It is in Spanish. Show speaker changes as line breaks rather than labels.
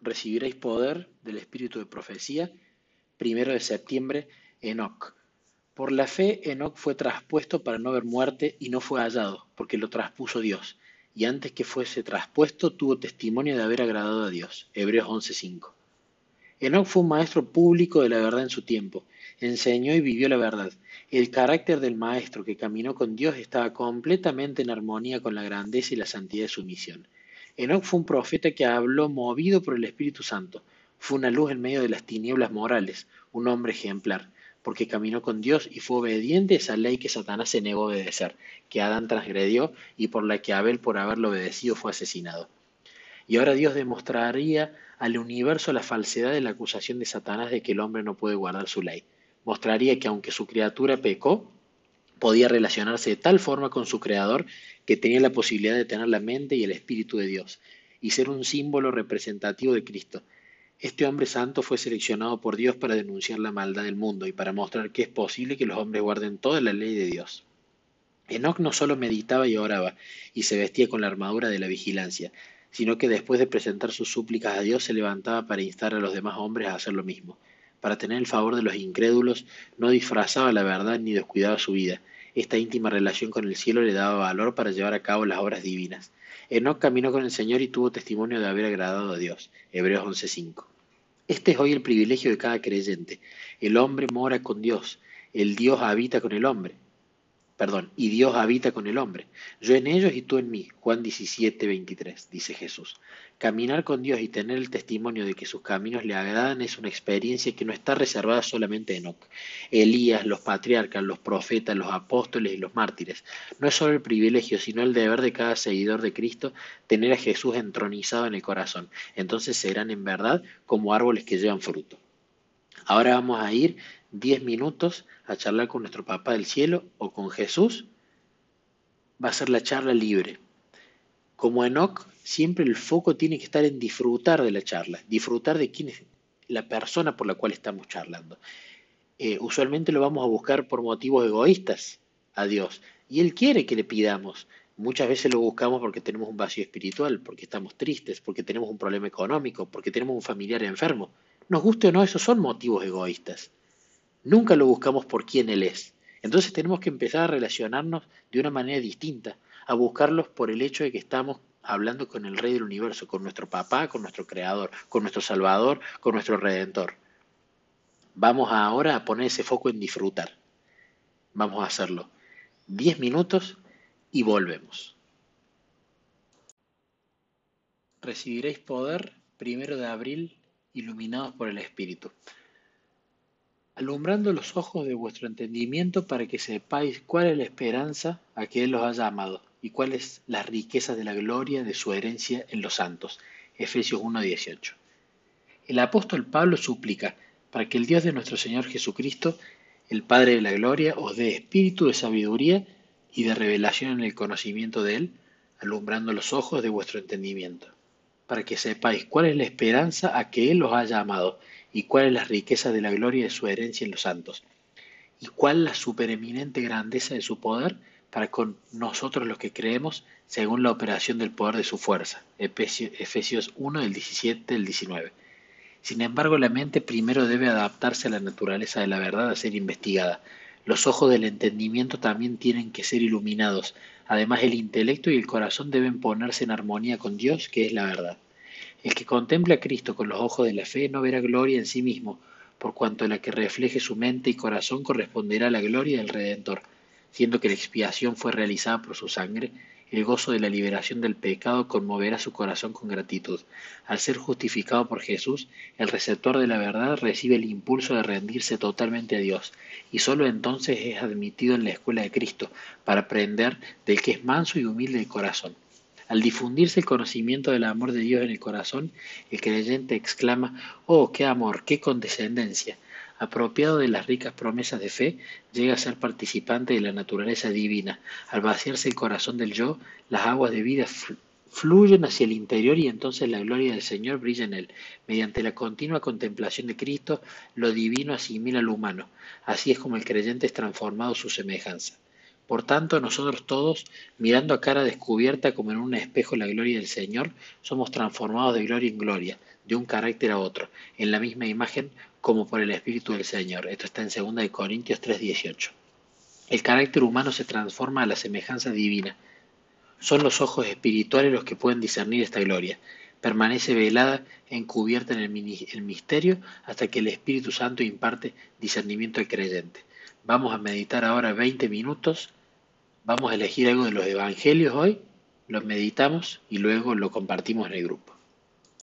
recibiréis poder del espíritu de profecía. Primero de septiembre, Enoc. Por la fe, Enoc fue traspuesto para no ver muerte y no fue hallado, porque lo traspuso Dios. Y antes que fuese traspuesto, tuvo testimonio de haber agradado a Dios. Hebreos 11:5. Enoc fue un maestro público de la verdad en su tiempo. Enseñó y vivió la verdad. El carácter del maestro que caminó con Dios estaba completamente en armonía con la grandeza y la santidad de su misión. Enoc fue un profeta que habló movido por el Espíritu Santo. Fue una luz en medio de las tinieblas morales, un hombre ejemplar, porque caminó con Dios y fue obediente a esa ley que Satanás se negó a obedecer, que Adán transgredió y por la que Abel por haberlo obedecido fue asesinado. Y ahora Dios demostraría al universo la falsedad de la acusación de Satanás de que el hombre no puede guardar su ley. Mostraría que aunque su criatura pecó, podía relacionarse de tal forma con su creador que tenía la posibilidad de tener la mente y el espíritu de Dios y ser un símbolo representativo de Cristo. Este hombre santo fue seleccionado por Dios para denunciar la maldad del mundo y para mostrar que es posible que los hombres guarden toda la ley de Dios. Enoch no solo meditaba y oraba y se vestía con la armadura de la vigilancia, sino que después de presentar sus súplicas a Dios se levantaba para instar a los demás hombres a hacer lo mismo. Para tener el favor de los incrédulos, no disfrazaba la verdad ni descuidaba su vida. Esta íntima relación con el cielo le daba valor para llevar a cabo las obras divinas. Enoch caminó con el Señor y tuvo testimonio de haber agradado a Dios. Hebreos 11:5. Este es hoy el privilegio de cada creyente. El hombre mora con Dios, el Dios habita con el hombre perdón, y Dios habita con el hombre. Yo en ellos y tú en mí. Juan 17, 23, dice Jesús. Caminar con Dios y tener el testimonio de que sus caminos le agradan es una experiencia que no está reservada solamente a Enoch. Elías, los patriarcas, los profetas, los apóstoles y los mártires. No es solo el privilegio, sino el deber de cada seguidor de Cristo tener a Jesús entronizado en el corazón. Entonces serán en verdad como árboles que llevan fruto. Ahora vamos a ir 10 minutos a charlar con nuestro papá del cielo o con Jesús, va a ser la charla libre. Como Enoch, siempre el foco tiene que estar en disfrutar de la charla, disfrutar de quién es la persona por la cual estamos charlando. Eh, usualmente lo vamos a buscar por motivos egoístas a Dios y Él quiere que le pidamos. Muchas veces lo buscamos porque tenemos un vacío espiritual, porque estamos tristes, porque tenemos un problema económico, porque tenemos un familiar enfermo. Nos guste o no, esos son motivos egoístas. Nunca lo buscamos por quién Él es. Entonces tenemos que empezar a relacionarnos de una manera distinta, a buscarlos por el hecho de que estamos hablando con el Rey del Universo, con nuestro papá, con nuestro Creador, con nuestro Salvador, con nuestro Redentor. Vamos ahora a poner ese foco en disfrutar. Vamos a hacerlo. Diez minutos y volvemos. Recibiréis poder primero de abril, iluminados por el Espíritu alumbrando los ojos de vuestro entendimiento para que sepáis cuál es la esperanza a que Él os haya amado y cuáles las riquezas de la gloria de su herencia en los santos. Efesios 1.18. El apóstol Pablo suplica para que el Dios de nuestro Señor Jesucristo, el Padre de la Gloria, os dé espíritu de sabiduría y de revelación en el conocimiento de Él, alumbrando los ojos de vuestro entendimiento, para que sepáis cuál es la esperanza a que Él os haya amado y cuál es la riqueza de la gloria de su herencia en los santos, y cuál la supereminente grandeza de su poder para con nosotros los que creemos según la operación del poder de su fuerza. Efesios 1 del 17 al 19. Sin embargo, la mente primero debe adaptarse a la naturaleza de la verdad a ser investigada. Los ojos del entendimiento también tienen que ser iluminados. Además, el intelecto y el corazón deben ponerse en armonía con Dios, que es la verdad. El que contempla a Cristo con los ojos de la fe no verá gloria en sí mismo, por cuanto la que refleje su mente y corazón corresponderá a la gloria del Redentor, siendo que la expiación fue realizada por su sangre, el gozo de la liberación del pecado conmoverá su corazón con gratitud. Al ser justificado por Jesús, el receptor de la verdad recibe el impulso de rendirse totalmente a Dios, y sólo entonces es admitido en la escuela de Cristo, para aprender del que es manso y humilde de corazón. Al difundirse el conocimiento del amor de Dios en el corazón, el creyente exclama, Oh, qué amor, qué condescendencia. Apropiado de las ricas promesas de fe, llega a ser participante de la naturaleza divina. Al vaciarse el corazón del yo, las aguas de vida fluyen hacia el interior y entonces la gloria del Señor brilla en él. Mediante la continua contemplación de Cristo, lo divino asimila lo humano. Así es como el creyente es transformado su semejanza. Por tanto, nosotros todos, mirando a cara descubierta como en un espejo la gloria del Señor, somos transformados de gloria en gloria, de un carácter a otro, en la misma imagen como por el Espíritu del Señor. Esto está en 2 Corintios 3:18. El carácter humano se transforma a la semejanza divina. Son los ojos espirituales los que pueden discernir esta gloria. Permanece velada, encubierta en el misterio, hasta que el Espíritu Santo imparte discernimiento al creyente. Vamos a meditar ahora 20 minutos Vamos a elegir algo de los evangelios hoy, lo meditamos y luego lo compartimos en el grupo.